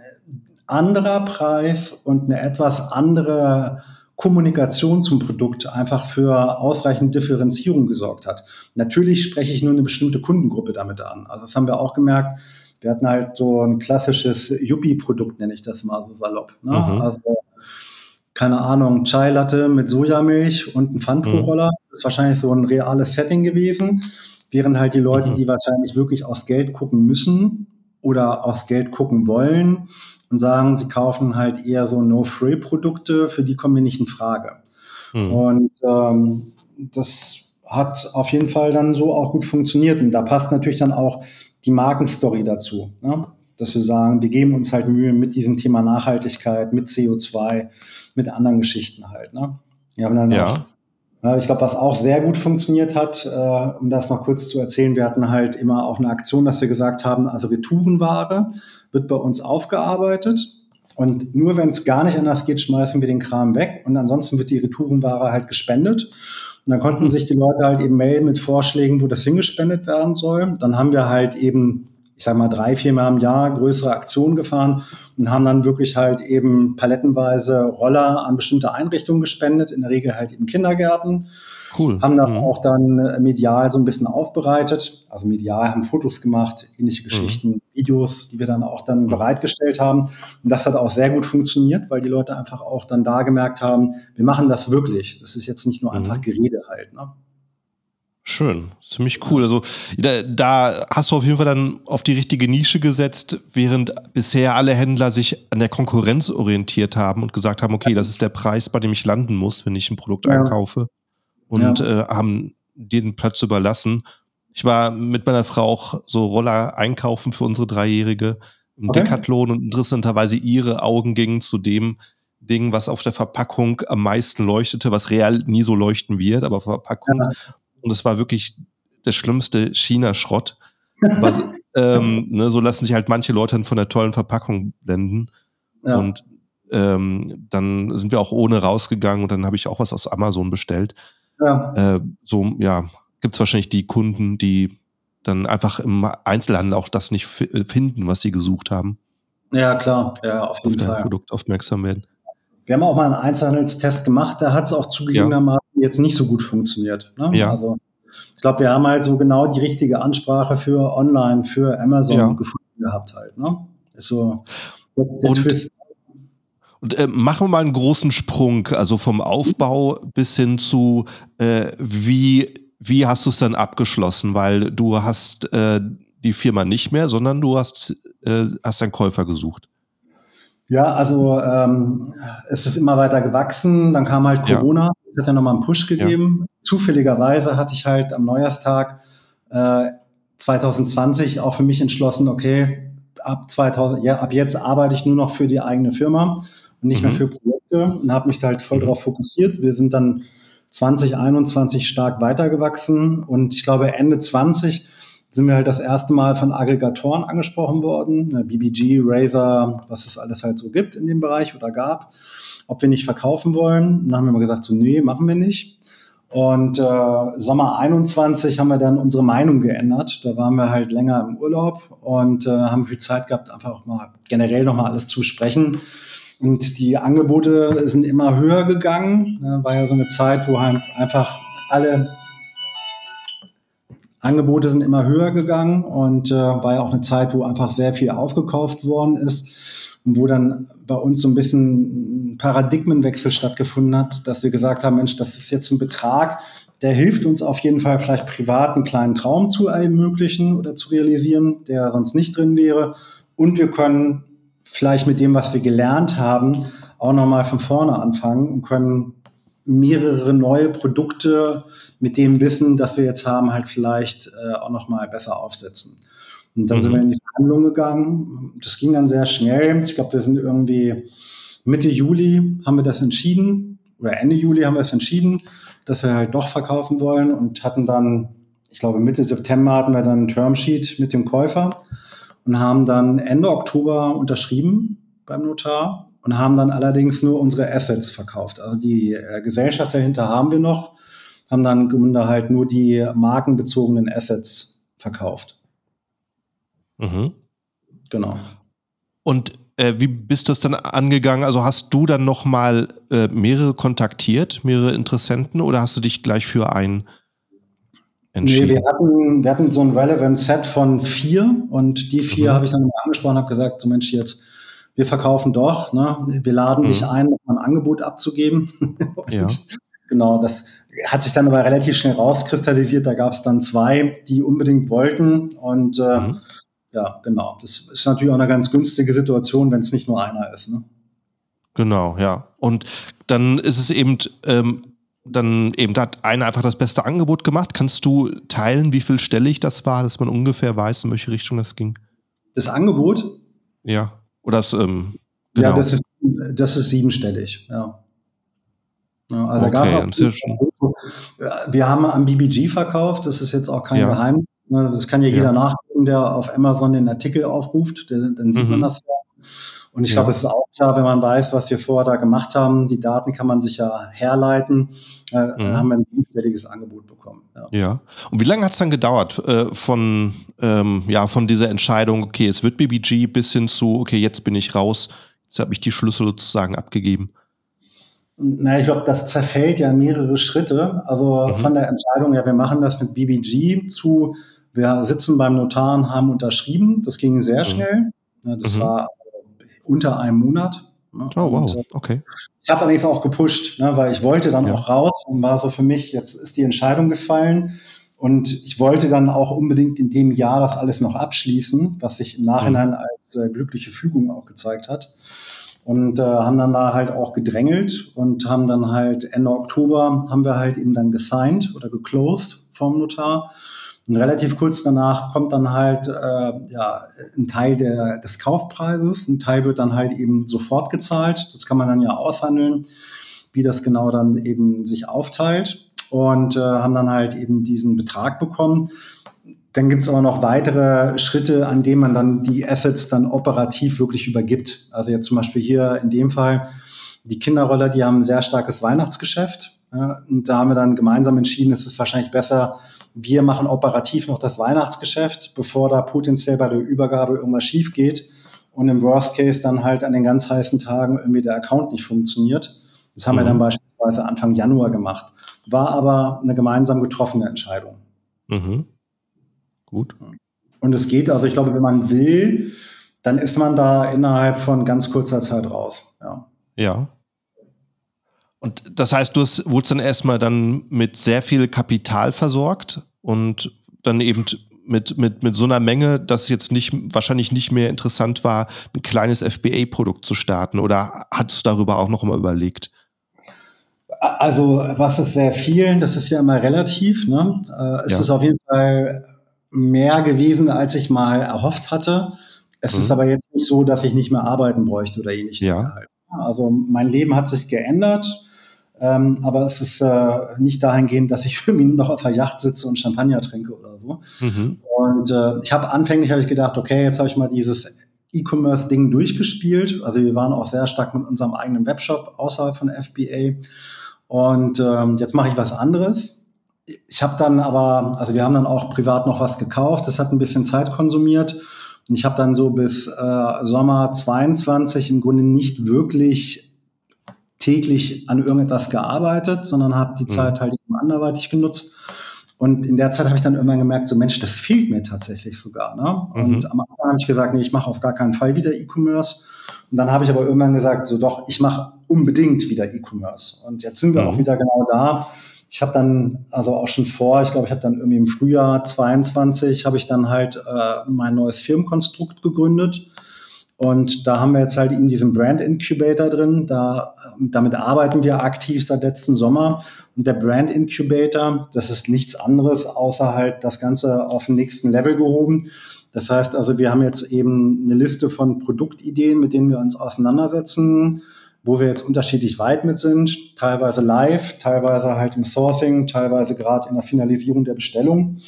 anderer Preis und eine etwas andere Kommunikation zum Produkt einfach für ausreichend Differenzierung gesorgt hat. Natürlich spreche ich nur eine bestimmte Kundengruppe damit an. Also das haben wir auch gemerkt. Wir hatten halt so ein klassisches Yuppie-Produkt, nenne ich das mal so salopp. Ne? Mhm. Also keine Ahnung, Chai Latte mit Sojamilch und ein Pfandrohroller. Mhm. Das ist wahrscheinlich so ein reales Setting gewesen. Während halt die Leute, mhm. die wahrscheinlich wirklich aus Geld gucken müssen oder aus Geld gucken wollen und sagen, sie kaufen halt eher so No-Frill-Produkte, für die kommen wir nicht in Frage. Mhm. Und ähm, das hat auf jeden Fall dann so auch gut funktioniert. Und da passt natürlich dann auch die Markenstory dazu. Ne? Dass wir sagen, wir geben uns halt Mühe mit diesem Thema Nachhaltigkeit, mit CO2, mit anderen Geschichten halt. Ne? Wir haben dann ja. Auch, ich glaube, was auch sehr gut funktioniert hat, äh, um das noch kurz zu erzählen, wir hatten halt immer auch eine Aktion, dass wir gesagt haben, also Retourenware wird bei uns aufgearbeitet und nur wenn es gar nicht anders geht, schmeißen wir den Kram weg und ansonsten wird die Retourenware halt gespendet. Und dann konnten sich die Leute halt eben melden mit Vorschlägen, wo das hingespendet werden soll. Dann haben wir halt eben ich sage mal, drei, vier Mal im Jahr größere Aktionen gefahren und haben dann wirklich halt eben palettenweise Roller an bestimmte Einrichtungen gespendet, in der Regel halt in Kindergärten. Cool. Haben das mhm. auch dann äh, medial so ein bisschen aufbereitet. Also medial haben Fotos gemacht, ähnliche mhm. Geschichten, mhm. Videos, die wir dann auch dann mhm. bereitgestellt haben. Und das hat auch sehr gut funktioniert, weil die Leute einfach auch dann da gemerkt haben, wir machen das wirklich. Das ist jetzt nicht nur einfach mhm. Gerede halt. Ne? Schön, ziemlich cool. Also da, da, hast du auf jeden Fall dann auf die richtige Nische gesetzt, während bisher alle Händler sich an der Konkurrenz orientiert haben und gesagt haben, okay, das ist der Preis, bei dem ich landen muss, wenn ich ein Produkt ja. einkaufe und ja. äh, haben den Platz überlassen. Ich war mit meiner Frau auch so Roller einkaufen für unsere Dreijährige im okay. Decathlon und interessanterweise ihre Augen gingen zu dem Ding, was auf der Verpackung am meisten leuchtete, was real nie so leuchten wird, aber Verpackung. Ja und es war wirklich der schlimmste China-Schrott. ähm, ne, so lassen sich halt manche Leute von der tollen Verpackung blenden. Ja. Und ähm, dann sind wir auch ohne rausgegangen und dann habe ich auch was aus Amazon bestellt. Ja. Äh, so, ja, gibt es wahrscheinlich die Kunden, die dann einfach im Einzelhandel auch das nicht finden, was sie gesucht haben. Ja, klar, ja, auf jeden auf Fall. Produkt aufmerksam werden. Wir haben auch mal einen Einzelhandelstest gemacht, da hat es auch zugegebenermaßen ja. jetzt nicht so gut funktioniert. Ne? Ja. Also ich glaube, wir haben halt so genau die richtige Ansprache für online, für Amazon ja. gefunden gehabt halt. Ne? Ist so der, der und, Twist. Und äh, machen wir mal einen großen Sprung, also vom Aufbau bis hin zu, äh, wie, wie hast du es dann abgeschlossen? Weil du hast äh, die Firma nicht mehr, sondern du hast, äh, hast einen Käufer gesucht. Ja, also ähm, es ist immer weiter gewachsen. Dann kam halt Corona, ja. hat ja nochmal einen Push gegeben. Ja. Zufälligerweise hatte ich halt am Neujahrstag äh, 2020 auch für mich entschlossen, okay, ab 2000, ja, ab jetzt arbeite ich nur noch für die eigene Firma nicht mhm. mehr für Projekte und habe mich da halt voll mhm. drauf fokussiert. Wir sind dann 2021 stark weitergewachsen und ich glaube Ende 20 sind wir halt das erste Mal von Aggregatoren angesprochen worden, ne, BBG, Razer, was es alles halt so gibt in dem Bereich oder gab, ob wir nicht verkaufen wollen. Und dann haben wir mal gesagt, so, nee, machen wir nicht. Und äh, Sommer 21 haben wir dann unsere Meinung geändert. Da waren wir halt länger im Urlaub und äh, haben viel Zeit gehabt, einfach auch mal generell nochmal alles zu sprechen. Und die Angebote sind immer höher gegangen. Ne, war ja so eine Zeit, wo halt einfach alle Angebote sind immer höher gegangen und äh, war ja auch eine Zeit, wo einfach sehr viel aufgekauft worden ist und wo dann bei uns so ein bisschen ein Paradigmenwechsel stattgefunden hat, dass wir gesagt haben, Mensch, das ist jetzt ein Betrag, der hilft uns auf jeden Fall vielleicht privat einen kleinen Traum zu ermöglichen oder zu realisieren, der sonst nicht drin wäre. Und wir können vielleicht mit dem, was wir gelernt haben, auch nochmal von vorne anfangen und können mehrere neue Produkte mit dem Wissen, das wir jetzt haben, halt vielleicht äh, auch nochmal besser aufsetzen. Und dann mhm. sind wir in die Verhandlungen gegangen. Das ging dann sehr schnell. Ich glaube, wir sind irgendwie Mitte Juli haben wir das entschieden, oder Ende Juli haben wir es entschieden, dass wir halt doch verkaufen wollen und hatten dann, ich glaube, Mitte September hatten wir dann ein Termsheet mit dem Käufer und haben dann Ende Oktober unterschrieben beim Notar und haben dann allerdings nur unsere Assets verkauft. Also die äh, Gesellschaft dahinter haben wir noch, haben dann im Grunde halt nur die markenbezogenen Assets verkauft. Mhm. Genau. Und äh, wie bist du das dann angegangen? Also hast du dann nochmal äh, mehrere kontaktiert, mehrere Interessenten oder hast du dich gleich für einen entschieden? Nee, wir hatten, wir hatten so ein Relevant Set von vier und die vier mhm. habe ich dann angesprochen, habe gesagt, so Mensch, jetzt wir verkaufen doch, ne? wir laden mhm. dich ein, ein Angebot abzugeben. ja. Genau, das hat sich dann aber relativ schnell rauskristallisiert. Da gab es dann zwei, die unbedingt wollten und äh, mhm ja, genau. Das ist natürlich auch eine ganz günstige Situation, wenn es nicht nur einer ist. Ne? Genau, ja. Und dann ist es eben, ähm, dann eben hat einer einfach das beste Angebot gemacht. Kannst du teilen, wie viel stellig das war, dass man ungefähr weiß, in welche Richtung das ging? Das Angebot? Ja. Oder das, ähm, genau. Ja, das ist, das ist siebenstellig, ja. ja also okay, auch, wir haben am BBG verkauft, das ist jetzt auch kein ja. Geheimnis. Das kann ja, ja. jeder nachgucken, der auf Amazon den Artikel aufruft, dann sieht mhm. man das ja. Und ich ja. glaube, es ist auch klar, wenn man weiß, was wir vorher da gemacht haben, die Daten kann man sich ja herleiten, äh, mhm. haben wir ein siebenstelliges Angebot bekommen. Ja. ja. Und wie lange hat es dann gedauert äh, von, ähm, ja, von dieser Entscheidung, okay, es wird BBG bis hin zu, okay, jetzt bin ich raus, jetzt habe ich die Schlüssel sozusagen abgegeben? Na, ich glaube, das zerfällt ja mehrere Schritte. Also mhm. von der Entscheidung, ja, wir machen das mit BBG zu, wir sitzen beim Notar und haben unterschrieben. Das ging sehr mhm. schnell. Das mhm. war unter einem Monat. Ne? Oh, wow, äh, okay. Ich habe allerdings auch gepusht, ne, weil ich wollte dann ja. auch raus und war so für mich, jetzt ist die Entscheidung gefallen. Und ich wollte dann auch unbedingt in dem Jahr das alles noch abschließen, was sich im Nachhinein mhm. als äh, glückliche Fügung auch gezeigt hat. Und äh, haben dann da halt auch gedrängelt und haben dann halt Ende Oktober haben wir halt eben dann gesigned oder geclosed vom Notar. Und relativ kurz danach kommt dann halt äh, ja, ein Teil der, des Kaufpreises, ein Teil wird dann halt eben sofort gezahlt. Das kann man dann ja aushandeln, wie das genau dann eben sich aufteilt. Und äh, haben dann halt eben diesen Betrag bekommen. Dann gibt es aber noch weitere Schritte, an denen man dann die Assets dann operativ wirklich übergibt. Also jetzt zum Beispiel hier in dem Fall die Kinderroller, die haben ein sehr starkes Weihnachtsgeschäft. Und da haben wir dann gemeinsam entschieden, es ist wahrscheinlich besser, wir machen operativ noch das Weihnachtsgeschäft, bevor da potenziell bei der Übergabe irgendwas schief geht und im Worst Case dann halt an den ganz heißen Tagen irgendwie der Account nicht funktioniert. Das haben mhm. wir dann mhm. beispielsweise Anfang Januar gemacht. War aber eine gemeinsam getroffene Entscheidung. Mhm. Gut. Und es geht, also ich glaube, wenn man will, dann ist man da innerhalb von ganz kurzer Zeit raus. Ja. Ja. Und das heißt, du hast, wurdest dann erstmal dann mit sehr viel Kapital versorgt und dann eben mit, mit, mit so einer Menge, dass es jetzt nicht, wahrscheinlich nicht mehr interessant war, ein kleines FBA-Produkt zu starten oder hast du darüber auch noch mal überlegt? Also, was ist sehr viel, das ist ja immer relativ. Ne? Äh, es ja. ist auf jeden Fall mehr gewesen, als ich mal erhofft hatte. Es mhm. ist aber jetzt nicht so, dass ich nicht mehr arbeiten bräuchte oder ähnliches. Ja. Also mein Leben hat sich geändert. Ähm, aber es ist äh, nicht dahingehend, dass ich irgendwie nur noch auf der Yacht sitze und Champagner trinke oder so. Mhm. Und äh, ich habe anfänglich hab ich gedacht, okay, jetzt habe ich mal dieses E-Commerce-Ding durchgespielt. Also wir waren auch sehr stark mit unserem eigenen Webshop außerhalb von FBA. Und ähm, jetzt mache ich was anderes. Ich habe dann aber, also wir haben dann auch privat noch was gekauft. Das hat ein bisschen Zeit konsumiert. Und ich habe dann so bis äh, Sommer 22 im Grunde nicht wirklich täglich an irgendetwas gearbeitet, sondern habe die mhm. Zeit halt eben anderweitig genutzt. Und in der Zeit habe ich dann irgendwann gemerkt, so Mensch, das fehlt mir tatsächlich sogar. Ne? Und mhm. am Anfang habe ich gesagt, nee, ich mache auf gar keinen Fall wieder E-Commerce. Und dann habe ich aber irgendwann gesagt, so doch, ich mache unbedingt wieder E-Commerce. Und jetzt sind wir mhm. auch wieder genau da. Ich habe dann also auch schon vor, ich glaube, ich habe dann irgendwie im Frühjahr 22 habe ich dann halt äh, mein neues Firmenkonstrukt gegründet und da haben wir jetzt halt eben diesen Brand Incubator drin. Da, damit arbeiten wir aktiv seit letzten Sommer. Und der Brand Incubator, das ist nichts anderes, außer halt das Ganze auf den nächsten Level gehoben. Das heißt also, wir haben jetzt eben eine Liste von Produktideen, mit denen wir uns auseinandersetzen, wo wir jetzt unterschiedlich weit mit sind. Teilweise live, teilweise halt im Sourcing, teilweise gerade in der Finalisierung der Bestellung.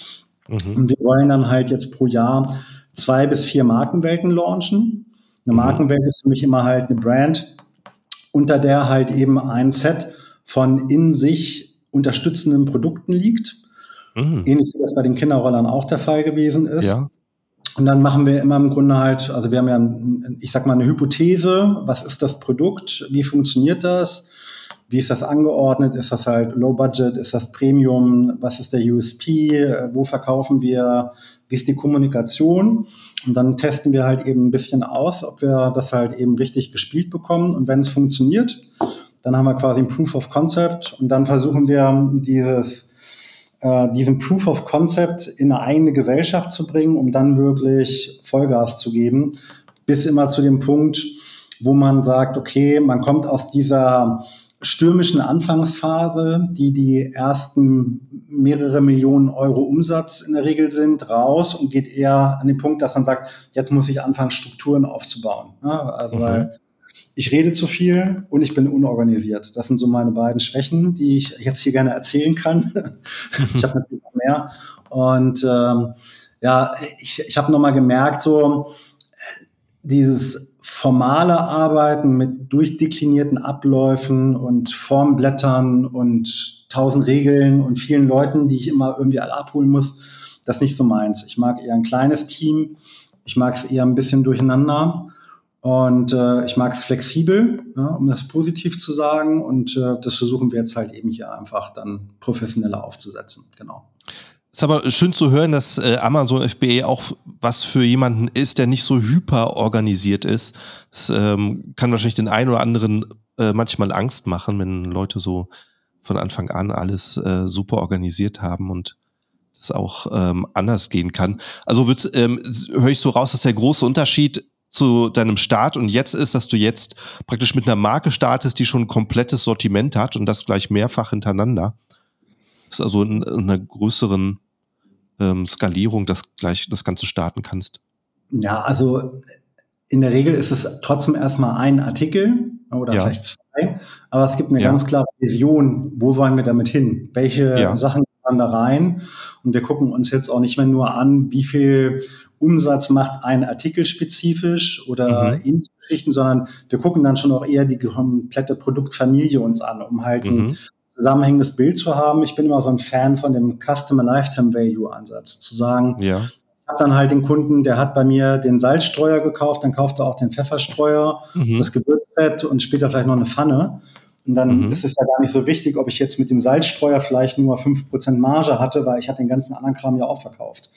Mhm. Und wir wollen dann halt jetzt pro Jahr zwei bis vier Markenwelten launchen. Eine mhm. Markenwelt ist für mich immer halt eine Brand, unter der halt eben ein Set von in sich unterstützenden Produkten liegt. Mhm. Ähnlich wie das bei den Kinderrollern auch der Fall gewesen ist. Ja. Und dann machen wir immer im Grunde halt, also wir haben ja, ich sag mal, eine Hypothese. Was ist das Produkt? Wie funktioniert das? Wie ist das angeordnet? Ist das halt Low Budget? Ist das Premium? Was ist der USP? Wo verkaufen wir? Wie ist die Kommunikation? Und dann testen wir halt eben ein bisschen aus, ob wir das halt eben richtig gespielt bekommen. Und wenn es funktioniert, dann haben wir quasi ein Proof of Concept und dann versuchen wir dieses, äh, diesen Proof of Concept in eine eigene Gesellschaft zu bringen, um dann wirklich Vollgas zu geben, bis immer zu dem Punkt, wo man sagt, okay, man kommt aus dieser stürmischen Anfangsphase, die die ersten mehrere Millionen Euro Umsatz in der Regel sind, raus und geht eher an den Punkt, dass man sagt, jetzt muss ich anfangen, Strukturen aufzubauen. Ja, also mhm. weil ich rede zu viel und ich bin unorganisiert. Das sind so meine beiden Schwächen, die ich jetzt hier gerne erzählen kann. ich habe natürlich noch mehr. Und ähm, ja, ich, ich habe nochmal gemerkt, so dieses formale Arbeiten mit durchdeklinierten Abläufen und Formblättern und tausend Regeln und vielen Leuten, die ich immer irgendwie alle abholen muss, das ist nicht so meins. Ich mag eher ein kleines Team. Ich mag es eher ein bisschen durcheinander. Und äh, ich mag es flexibel, ja, um das positiv zu sagen. Und äh, das versuchen wir jetzt halt eben hier einfach dann professioneller aufzusetzen. Genau. Ist aber schön zu hören, dass äh, Amazon FBA auch was für jemanden ist, der nicht so hyper organisiert ist. Das ähm, kann wahrscheinlich den einen oder anderen äh, manchmal Angst machen, wenn Leute so von Anfang an alles äh, super organisiert haben und das auch ähm, anders gehen kann. Also ähm, höre ich so raus, dass der große Unterschied zu deinem Start und jetzt ist, dass du jetzt praktisch mit einer Marke startest, die schon ein komplettes Sortiment hat und das gleich mehrfach hintereinander. Das ist also in, in einer größeren ähm, Skalierung das gleich das Ganze starten kannst? Ja, also in der Regel ist es trotzdem erstmal ein Artikel oder ja. vielleicht zwei, aber es gibt eine ja. ganz klare Vision, wo wollen wir damit hin? Welche ja. Sachen kommen da rein? Und wir gucken uns jetzt auch nicht mehr nur an, wie viel Umsatz macht ein Artikel spezifisch oder mhm. ähnliche Geschichten, sondern wir gucken dann schon auch eher die komplette Produktfamilie uns an, um halt mhm. ein zusammenhängendes Bild zu haben. Ich bin immer so ein Fan von dem Customer Lifetime Value Ansatz, zu sagen, ja. ich habe dann halt den Kunden, der hat bei mir den Salzstreuer gekauft, dann kauft er auch den Pfefferstreuer, mhm. das Gewürzset und später vielleicht noch eine Pfanne. Und dann mhm. ist es ja gar nicht so wichtig, ob ich jetzt mit dem Salzstreuer vielleicht nur fünf Prozent Marge hatte, weil ich hatte den ganzen anderen Kram ja auch verkauft.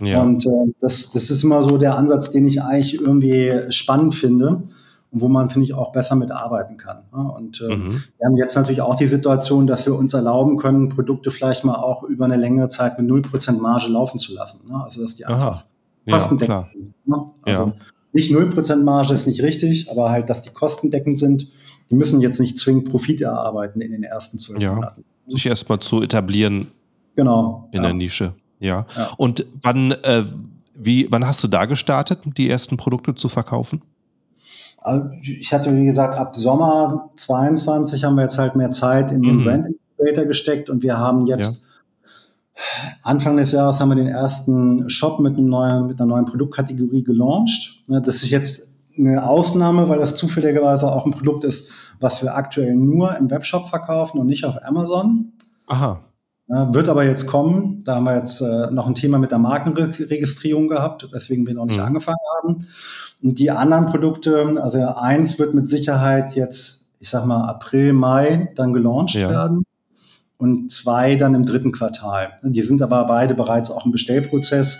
Ja. Und äh, das, das ist immer so der Ansatz, den ich eigentlich irgendwie spannend finde und wo man, finde ich, auch besser mitarbeiten kann. Und äh, mhm. wir haben jetzt natürlich auch die Situation, dass wir uns erlauben können, Produkte vielleicht mal auch über eine längere Zeit mit 0% Marge laufen zu lassen. Ne? Also dass die einfach kostendeckend sind. Ne? Also ja. nicht 0% Marge ist nicht richtig, aber halt, dass die kostendeckend sind. Die müssen jetzt nicht zwingend Profit erarbeiten in den ersten zwölf ja. Monaten. Sich erstmal zu etablieren. Genau. In ja. der Nische. Ja. ja. Und wann, äh, wie, wann hast du da gestartet, die ersten Produkte zu verkaufen? Ich hatte, wie gesagt, ab Sommer 22 haben wir jetzt halt mehr Zeit in den mhm. Brand Incubator gesteckt und wir haben jetzt ja. Anfang des Jahres haben wir den ersten Shop mit, einem neuen, mit einer neuen Produktkategorie gelauncht. Das ist jetzt eine Ausnahme, weil das zufälligerweise auch ein Produkt ist, was wir aktuell nur im Webshop verkaufen und nicht auf Amazon. Aha. Wird aber jetzt kommen. Da haben wir jetzt äh, noch ein Thema mit der Markenregistrierung gehabt, weswegen wir noch nicht mhm. angefangen haben. Und die anderen Produkte, also eins wird mit Sicherheit jetzt, ich sag mal, April, Mai dann gelauncht ja. werden. Und zwei dann im dritten Quartal. Die sind aber beide bereits auch im Bestellprozess.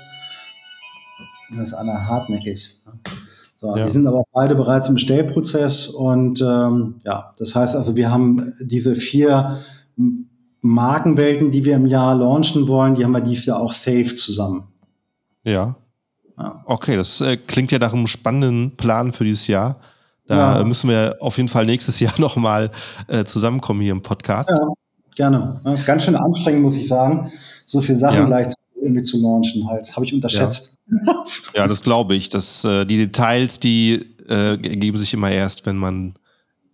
Das ist einer hartnäckig. So, ja. Die sind aber beide bereits im Bestellprozess und ähm, ja, das heißt also, wir haben diese vier Markenwelten, die wir im Jahr launchen wollen, die haben wir dieses Jahr auch safe zusammen. Ja. ja. Okay, das äh, klingt ja nach einem spannenden Plan für dieses Jahr. Da ja. müssen wir auf jeden Fall nächstes Jahr nochmal äh, zusammenkommen hier im Podcast. Ja, gerne. Ja, ganz schön anstrengend, muss ich sagen. So viele Sachen gleich irgendwie zu launchen halt. Habe ich unterschätzt. Ja, das glaube ich. Das, äh, die Details, die äh, ergeben sich immer erst, wenn man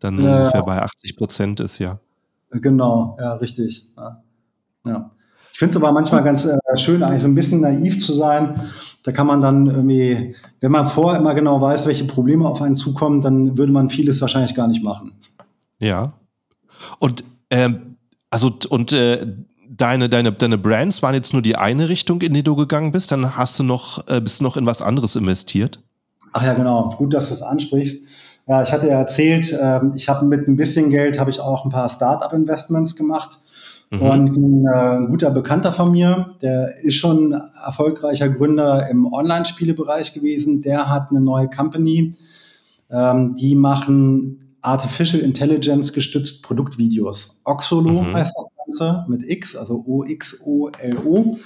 dann ungefähr bei 80 Prozent ist, ja. Genau, ja, richtig. Ja. ja. Ich finde es aber manchmal ganz äh, schön, eigentlich so ein bisschen naiv zu sein. Da kann man dann irgendwie, wenn man vorher immer genau weiß, welche Probleme auf einen zukommen, dann würde man vieles wahrscheinlich gar nicht machen. Ja. Und ähm, also und äh, deine, deine, deine Brands waren jetzt nur die eine Richtung, in die du gegangen bist, dann hast du noch, äh, bist du noch in was anderes investiert? Ach ja, genau. Gut, dass du es ansprichst. Ja, ich hatte ja erzählt, äh, ich habe mit ein bisschen Geld habe ich auch ein paar Startup-Investments gemacht. Mhm. Und ein, äh, ein guter Bekannter von mir, der ist schon erfolgreicher Gründer im Online-Spielebereich gewesen. Der hat eine neue Company. Ähm, die machen Artificial Intelligence gestützt Produktvideos. Oxolo mhm. heißt das Ganze mit X, also O-X-O-L-O.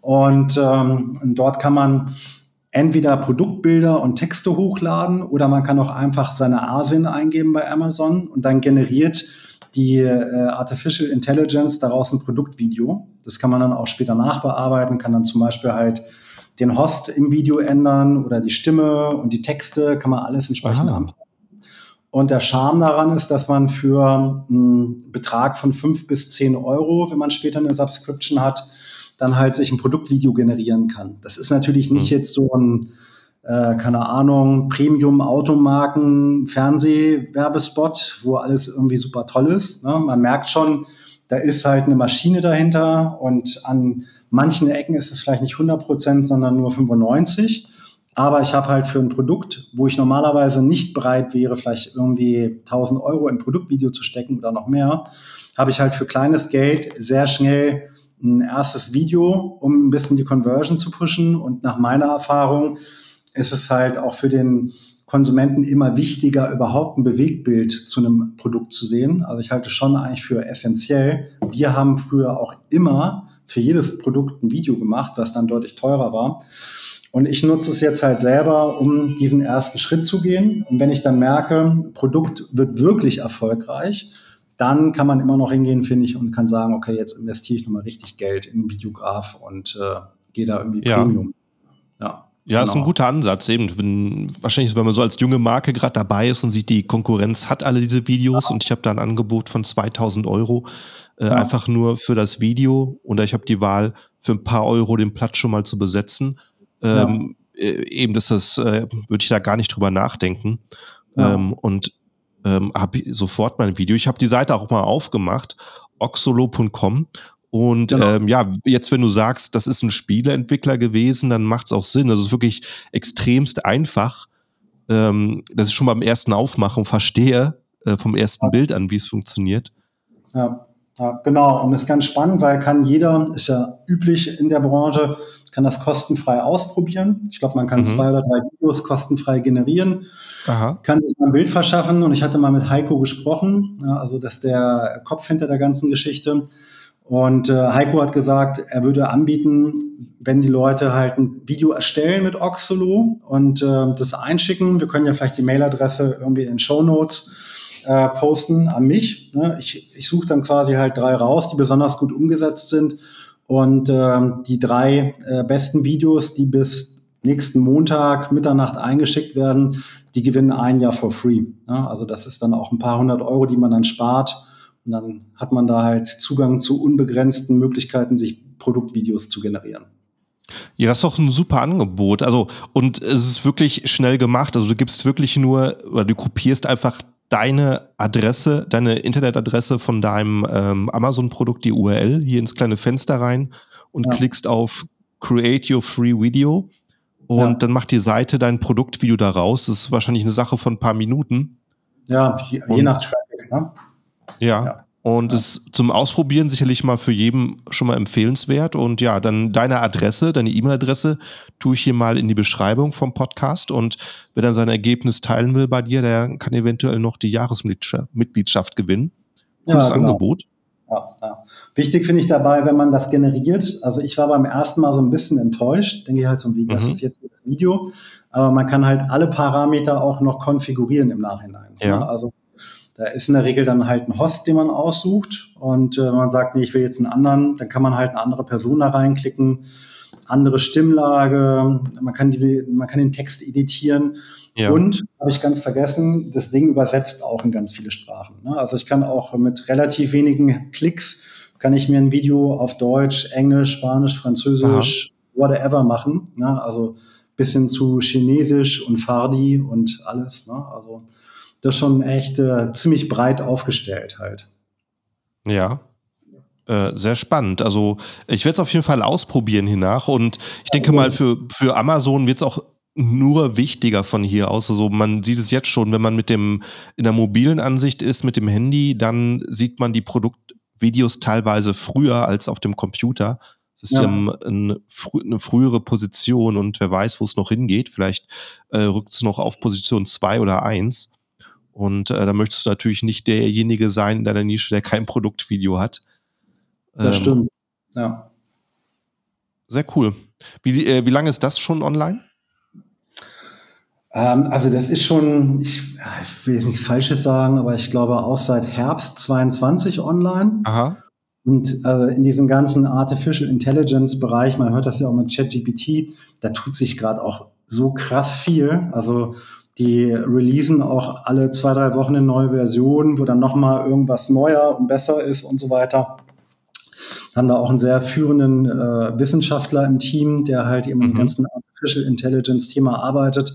Und ähm, dort kann man entweder Produktbilder und Texte hochladen oder man kann auch einfach seine ASIN eingeben bei Amazon und dann generiert die äh, Artificial Intelligence daraus ein Produktvideo. Das kann man dann auch später nachbearbeiten, kann dann zum Beispiel halt den Host im Video ändern oder die Stimme und die Texte, kann man alles entsprechend anpassen. Und der Charme daran ist, dass man für einen Betrag von fünf bis zehn Euro, wenn man später eine Subscription hat, dann halt sich ein Produktvideo generieren kann. Das ist natürlich nicht mhm. jetzt so ein, äh, keine Ahnung, Premium-Automarken, Fernsehwerbespot, wo alles irgendwie super toll ist. Ne? Man merkt schon, da ist halt eine Maschine dahinter und an manchen Ecken ist es vielleicht nicht 100 Prozent, sondern nur 95. Aber ich habe halt für ein Produkt, wo ich normalerweise nicht bereit wäre, vielleicht irgendwie 1000 Euro in Produktvideo zu stecken oder noch mehr, habe ich halt für kleines Geld sehr schnell ein erstes Video, um ein bisschen die Conversion zu pushen. Und nach meiner Erfahrung ist es halt auch für den Konsumenten immer wichtiger, überhaupt ein Bewegtbild zu einem Produkt zu sehen. Also ich halte schon eigentlich für essentiell. Wir haben früher auch immer für jedes Produkt ein Video gemacht, was dann deutlich teurer war. Und ich nutze es jetzt halt selber, um diesen ersten Schritt zu gehen. Und wenn ich dann merke, Produkt wird wirklich erfolgreich, dann kann man immer noch hingehen, finde ich, und kann sagen, okay, jetzt investiere ich nochmal richtig Geld in Videograf und äh, gehe da irgendwie ja. Premium. Ja. Ja, genau. ist ein genau. guter Ansatz. Eben, wenn, wahrscheinlich, wenn man so als junge Marke gerade dabei ist und sieht, die Konkurrenz hat alle diese Videos ja. und ich habe da ein Angebot von 2000 Euro, äh, ja. einfach nur für das Video oder ich habe die Wahl, für ein paar Euro den Platz schon mal zu besetzen ähm, ja. Äh, eben, dass das, äh, würde ich da gar nicht drüber nachdenken. Ähm, und ähm, habe sofort mein Video. Ich habe die Seite auch mal aufgemacht, oxolo.com. Und genau. ähm, ja, jetzt, wenn du sagst, das ist ein Spieleentwickler gewesen, dann macht es auch Sinn. Das ist wirklich extremst einfach. Ähm, dass ich schon beim ersten Aufmachen verstehe, äh, vom ersten ja. Bild an, wie es funktioniert. Ja. Ja, genau. Und das ist ganz spannend, weil kann jeder, ist ja üblich in der Branche, kann das kostenfrei ausprobieren. Ich glaube, man kann mhm. zwei oder drei Videos kostenfrei generieren, Aha. kann sich ein Bild verschaffen. Und ich hatte mal mit Heiko gesprochen, ja, also das ist der Kopf hinter der ganzen Geschichte. Und äh, Heiko hat gesagt, er würde anbieten, wenn die Leute halt ein Video erstellen mit Oxolo und äh, das einschicken. Wir können ja vielleicht die Mailadresse irgendwie in den Show Notes äh, posten an mich. Ne? Ich, ich suche dann quasi halt drei raus, die besonders gut umgesetzt sind. Und äh, die drei äh, besten Videos, die bis nächsten Montag Mitternacht eingeschickt werden, die gewinnen ein Jahr for free. Ja, also das ist dann auch ein paar hundert Euro, die man dann spart. Und dann hat man da halt Zugang zu unbegrenzten Möglichkeiten, sich Produktvideos zu generieren. Ja, das ist doch ein super Angebot. Also, und es ist wirklich schnell gemacht. Also, du gibst wirklich nur, oder du kopierst einfach deine Adresse, deine Internetadresse von deinem ähm, Amazon-Produkt, die URL, hier ins kleine Fenster rein und ja. klickst auf Create Your Free Video. Und ja. dann macht die Seite dein Produktvideo daraus. Das ist wahrscheinlich eine Sache von ein paar Minuten. Ja, je, je nach Traffic, ne? Ja. ja. Und ja. ist zum Ausprobieren sicherlich mal für jeden schon mal empfehlenswert. Und ja, dann deine Adresse, deine E-Mail-Adresse tue ich hier mal in die Beschreibung vom Podcast. Und wer dann sein Ergebnis teilen will bei dir, der kann eventuell noch die Jahresmitgliedschaft gewinnen. Cooles ja, genau. Angebot. Ja, ja. Wichtig finde ich dabei, wenn man das generiert. Also ich war beim ersten Mal so ein bisschen enttäuscht. Denke ich halt so, wie, das mhm. ist jetzt ein Video. Aber man kann halt alle Parameter auch noch konfigurieren im Nachhinein. Ja. Also da ist in der Regel dann halt ein Host, den man aussucht. Und äh, wenn man sagt, nee, ich will jetzt einen anderen, dann kann man halt eine andere Person da reinklicken, andere Stimmlage, man kann, die, man kann den Text editieren. Ja. Und, habe ich ganz vergessen, das Ding übersetzt auch in ganz viele Sprachen. Ne? Also ich kann auch mit relativ wenigen Klicks, kann ich mir ein Video auf Deutsch, Englisch, Spanisch, Französisch, Aha. whatever machen. Ne? Also bis hin zu Chinesisch und Fardi und alles. Ne? Also das schon echt äh, ziemlich breit aufgestellt halt. Ja. Äh, sehr spannend. Also ich werde es auf jeden Fall ausprobieren hiernach und ich denke mal, für, für Amazon wird es auch nur wichtiger von hier aus. Also man sieht es jetzt schon, wenn man mit dem in der mobilen Ansicht ist, mit dem Handy, dann sieht man die Produktvideos teilweise früher als auf dem Computer. Das ist ja, ja eine, eine, frühere Position und wer weiß, wo es noch hingeht. Vielleicht äh, rückt es noch auf Position zwei oder eins. Und äh, da möchtest du natürlich nicht derjenige sein in deiner Nische, der kein Produktvideo hat. Das ähm, stimmt. Ja. Sehr cool. Wie, äh, wie lange ist das schon online? Ähm, also das ist schon, ich, ich will nichts Falsches sagen, aber ich glaube auch seit Herbst 22 online. Aha. Und äh, in diesem ganzen Artificial Intelligence Bereich, man hört das ja auch mit ChatGPT, da tut sich gerade auch so krass viel. Also die releasen auch alle zwei, drei Wochen eine neue Version, wo dann nochmal irgendwas neuer und besser ist und so weiter. Haben da auch einen sehr führenden äh, Wissenschaftler im Team, der halt eben mhm. im ganzen Artificial Intelligence Thema arbeitet.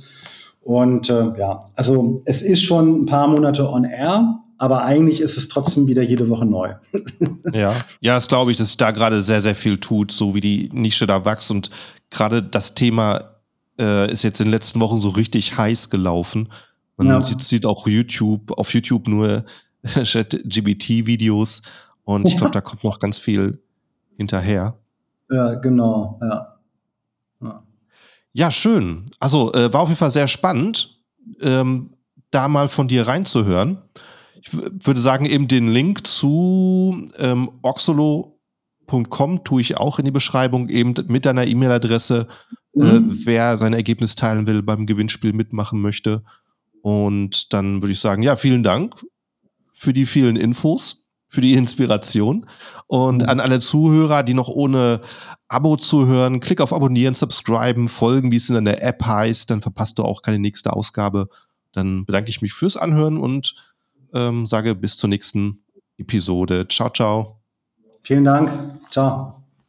Und äh, ja, also es ist schon ein paar Monate on air, aber eigentlich ist es trotzdem wieder jede Woche neu. ja, ja, das glaube ich, dass da gerade sehr, sehr viel tut, so wie die Nische da wächst und gerade das Thema äh, ist jetzt in den letzten Wochen so richtig heiß gelaufen. Man ja. sieht, sieht, auch YouTube, auf YouTube nur Chat-GBT-Videos und ich glaube, da kommt noch ganz viel hinterher. Ja, genau, ja. Ja, ja schön. Also äh, war auf jeden Fall sehr spannend, ähm, da mal von dir reinzuhören. Ich würde sagen, eben den Link zu ähm, oxolo.com tue ich auch in die Beschreibung, eben mit deiner E-Mail-Adresse mhm. äh, wer sein Ergebnis teilen will, beim Gewinnspiel mitmachen möchte. Und dann würde ich sagen, ja, vielen Dank für die vielen Infos, für die Inspiration. Und mhm. an alle Zuhörer, die noch ohne Abo zuhören, klick auf Abonnieren, Subscriben, Folgen, wie es in der App heißt, dann verpasst du auch keine nächste Ausgabe. Dann bedanke ich mich fürs Anhören und ähm, sage bis zur nächsten Episode. Ciao, ciao. Vielen Dank. Ciao.